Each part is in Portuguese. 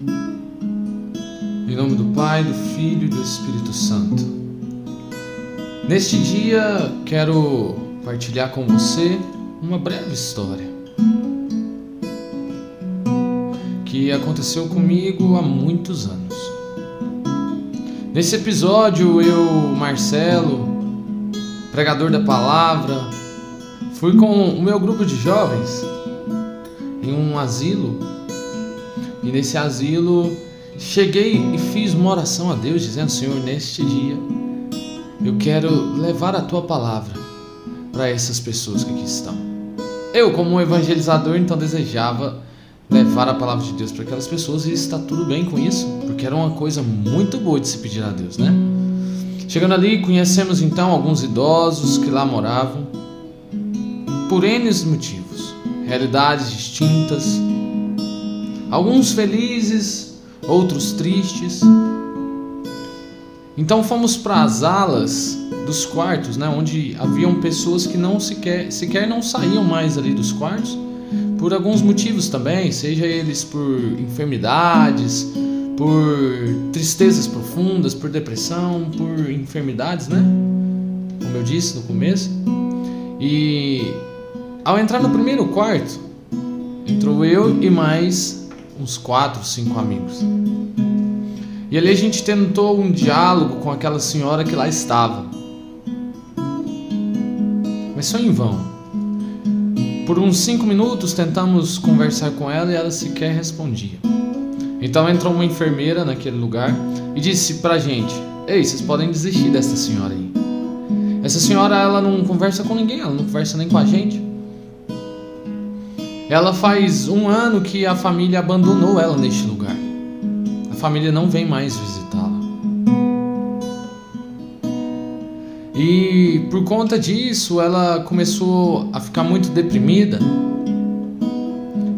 Em nome do Pai, do Filho e do Espírito Santo. Neste dia quero partilhar com você uma breve história que aconteceu comigo há muitos anos. Nesse episódio, eu, Marcelo, pregador da palavra, fui com o meu grupo de jovens em um asilo e nesse asilo cheguei e fiz uma oração a Deus dizendo: Senhor, neste dia eu quero levar a tua palavra para essas pessoas que aqui estão. Eu, como um evangelizador, então desejava levar a palavra de Deus para aquelas pessoas e está tudo bem com isso, porque era uma coisa muito boa de se pedir a Deus, né? Chegando ali, conhecemos então alguns idosos que lá moravam, por N motivos, realidades distintas, alguns felizes, outros tristes. Então fomos para as alas dos quartos, né, onde haviam pessoas que não sequer, sequer não saíam mais ali dos quartos por alguns motivos também, seja eles por enfermidades, por tristezas profundas, por depressão, por enfermidades, né? Como eu disse no começo. E ao entrar no primeiro quarto, entrou eu e mais uns quatro, cinco amigos. E ali a gente tentou um diálogo com aquela senhora que lá estava. Mas foi em vão. Por uns cinco minutos tentamos conversar com ela e ela sequer respondia. Então entrou uma enfermeira naquele lugar e disse pra gente: Ei, vocês podem desistir dessa senhora aí. Essa senhora ela não conversa com ninguém, ela não conversa nem com a gente. Ela faz um ano que a família abandonou ela neste lugar. A família não vem mais visitá-la. E por conta disso, ela começou a ficar muito deprimida.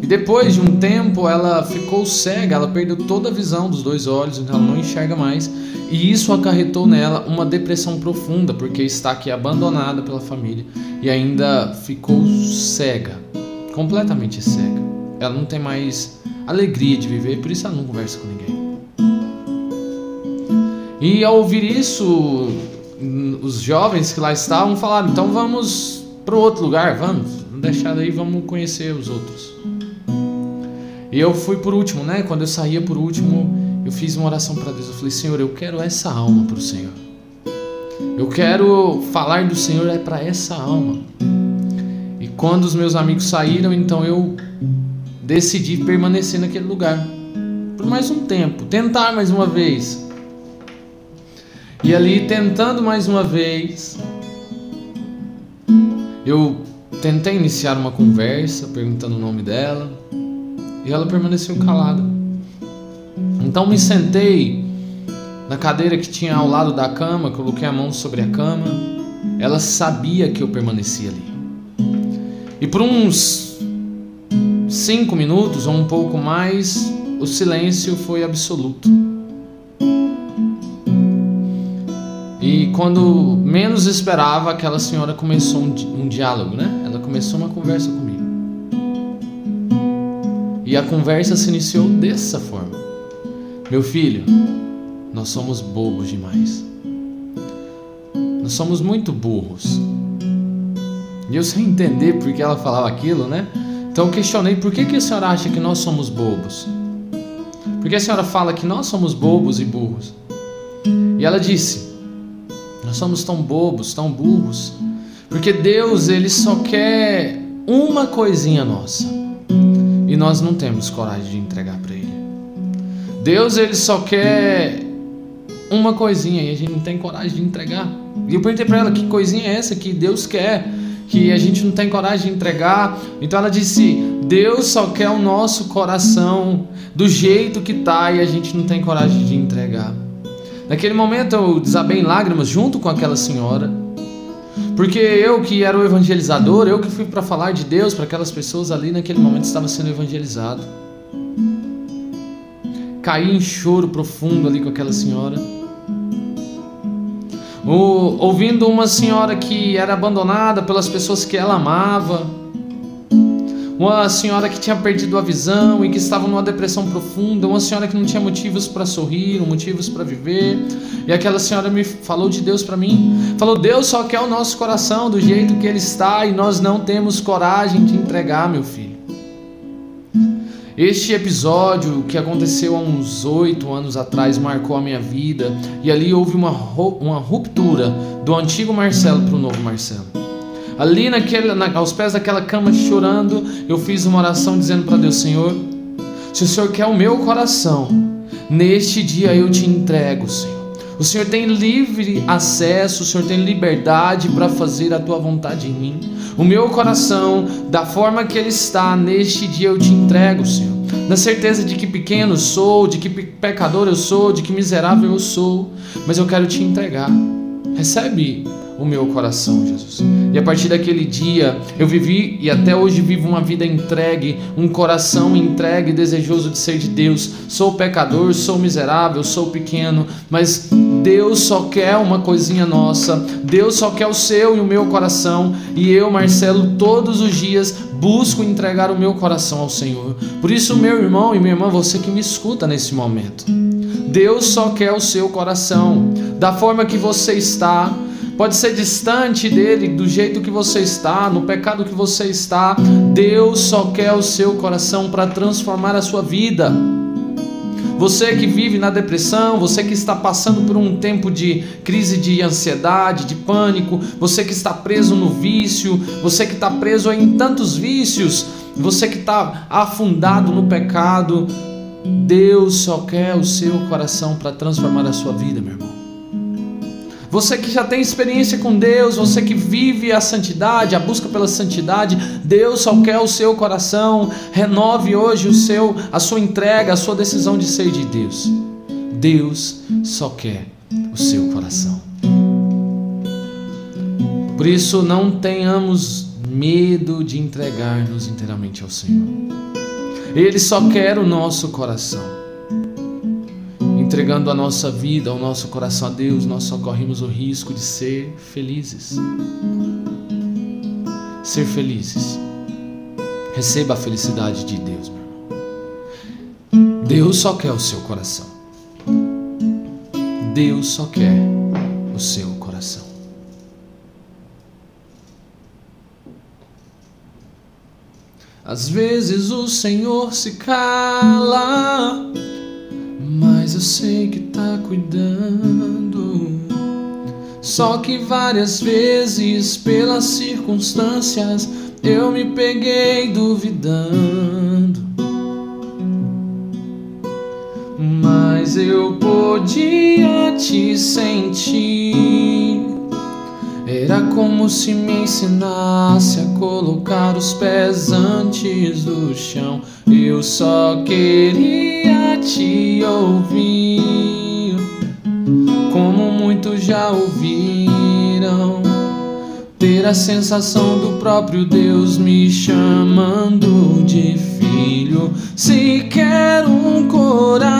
E depois de um tempo, ela ficou cega, ela perdeu toda a visão dos dois olhos, então ela não enxerga mais. E isso acarretou nela uma depressão profunda, porque está aqui abandonada pela família e ainda ficou cega, completamente cega. Ela não tem mais alegria de viver, por isso ela não conversa com ninguém. E ao ouvir isso, os jovens que lá estavam falaram: então vamos para outro lugar, vamos, deixar daí, vamos conhecer os outros. E eu fui por último, né? Quando eu saía por último, eu fiz uma oração para Deus. Eu falei: Senhor, eu quero essa alma para o Senhor. Eu quero falar do Senhor é para essa alma. Quando os meus amigos saíram, então eu decidi permanecer naquele lugar por mais um tempo, tentar mais uma vez. E ali, tentando mais uma vez, eu tentei iniciar uma conversa, perguntando o nome dela, e ela permaneceu calada. Então me sentei na cadeira que tinha ao lado da cama, coloquei a mão sobre a cama. Ela sabia que eu permanecia ali. E por uns cinco minutos ou um pouco mais, o silêncio foi absoluto. E quando menos esperava, aquela senhora começou um, um diálogo, né? Ela começou uma conversa comigo. E a conversa se iniciou dessa forma: Meu filho, nós somos bobos demais. Nós somos muito burros. E eu sem entender por que ela falava aquilo, né? Então eu questionei por que, que a senhora acha que nós somos bobos? Por que a senhora fala que nós somos bobos e burros? E ela disse: nós somos tão bobos, tão burros, porque Deus ele só quer uma coisinha nossa e nós não temos coragem de entregar para Ele. Deus ele só quer uma coisinha e a gente não tem coragem de entregar. E eu perguntei para ela que coisinha é essa que Deus quer que a gente não tem coragem de entregar. Então ela disse: Deus só quer o nosso coração do jeito que tá e a gente não tem coragem de entregar. Naquele momento eu desabei em lágrimas junto com aquela senhora. Porque eu que era o evangelizador, eu que fui para falar de Deus para aquelas pessoas ali naquele momento estava sendo evangelizado. Caí em choro profundo ali com aquela senhora. O, ouvindo uma senhora que era abandonada pelas pessoas que ela amava. uma senhora que tinha perdido a visão e que estava numa depressão profunda, uma senhora que não tinha motivos para sorrir, motivos para viver. E aquela senhora me falou de Deus para mim. Falou: Deus só quer o nosso coração do jeito que ele está e nós não temos coragem de entregar, meu filho. Este episódio que aconteceu há uns oito anos atrás marcou a minha vida e ali houve uma, uma ruptura do antigo Marcelo para o novo Marcelo. Ali naquele, na, aos pés daquela cama chorando, eu fiz uma oração dizendo para Deus: Senhor, se o Senhor quer o meu coração, neste dia eu te entrego, Senhor. O Senhor tem livre acesso, o Senhor tem liberdade para fazer a tua vontade em mim. O meu coração, da forma que ele está, neste dia eu te entrego, Senhor. Na certeza de que pequeno sou, de que pecador eu sou, de que miserável eu sou, mas eu quero te entregar. Recebe o meu coração, Jesus. E a partir daquele dia, eu vivi e até hoje vivo uma vida entregue, um coração entregue, desejoso de ser de Deus. Sou pecador, sou miserável, sou pequeno, mas Deus só quer uma coisinha nossa. Deus só quer o seu e o meu coração. E eu, Marcelo, todos os dias busco entregar o meu coração ao Senhor. Por isso, meu irmão e minha irmã, você que me escuta nesse momento, Deus só quer o seu coração, da forma que você está pode ser distante dele, do jeito que você está, no pecado que você está. Deus só quer o seu coração para transformar a sua vida. Você que vive na depressão, você que está passando por um tempo de crise de ansiedade, de pânico, você que está preso no vício, você que está preso em tantos vícios, você que está afundado no pecado, Deus só quer o seu coração para transformar a sua vida, meu irmão. Você que já tem experiência com Deus, você que vive a santidade, a busca pela santidade, Deus só quer o seu coração. Renove hoje o seu, a sua entrega, a sua decisão de ser de Deus. Deus só quer o seu coração. Por isso, não tenhamos medo de entregar-nos inteiramente ao Senhor. Ele só quer o nosso coração entregando a nossa vida, o nosso coração a Deus, nós só corremos o risco de ser felizes. Ser felizes. Receba a felicidade de Deus, meu irmão. Deus só quer o seu coração. Deus só quer o seu coração. Às vezes o Senhor se cala mas eu sei que tá cuidando. Só que várias vezes, pelas circunstâncias, eu me peguei duvidando. Mas eu podia te sentir. Era como se me ensinasse a colocar os pés antes do chão. Eu só queria te ouvir, como muitos já ouviram. Ter a sensação do próprio Deus me chamando de filho. Se quer um coração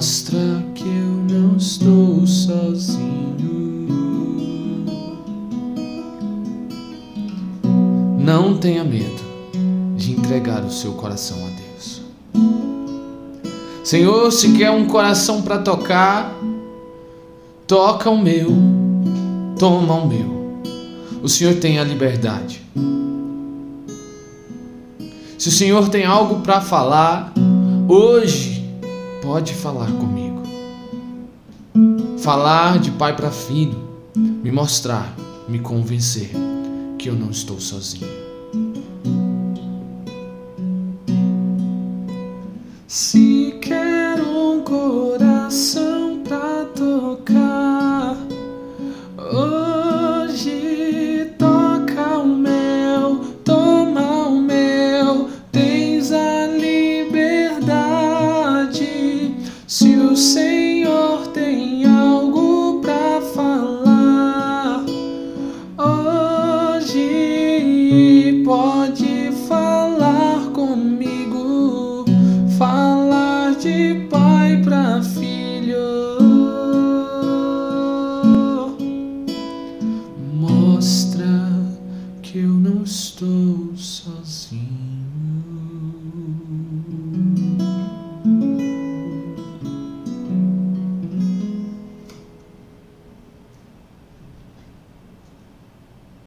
Mostra que eu não estou sozinho. Não tenha medo de entregar o seu coração a Deus. Senhor, se quer um coração para tocar, toca o meu, toma o meu. O Senhor tem a liberdade. Se o Senhor tem algo para falar, hoje pode falar comigo. Falar de pai para filho, me mostrar, me convencer que eu não estou sozinho.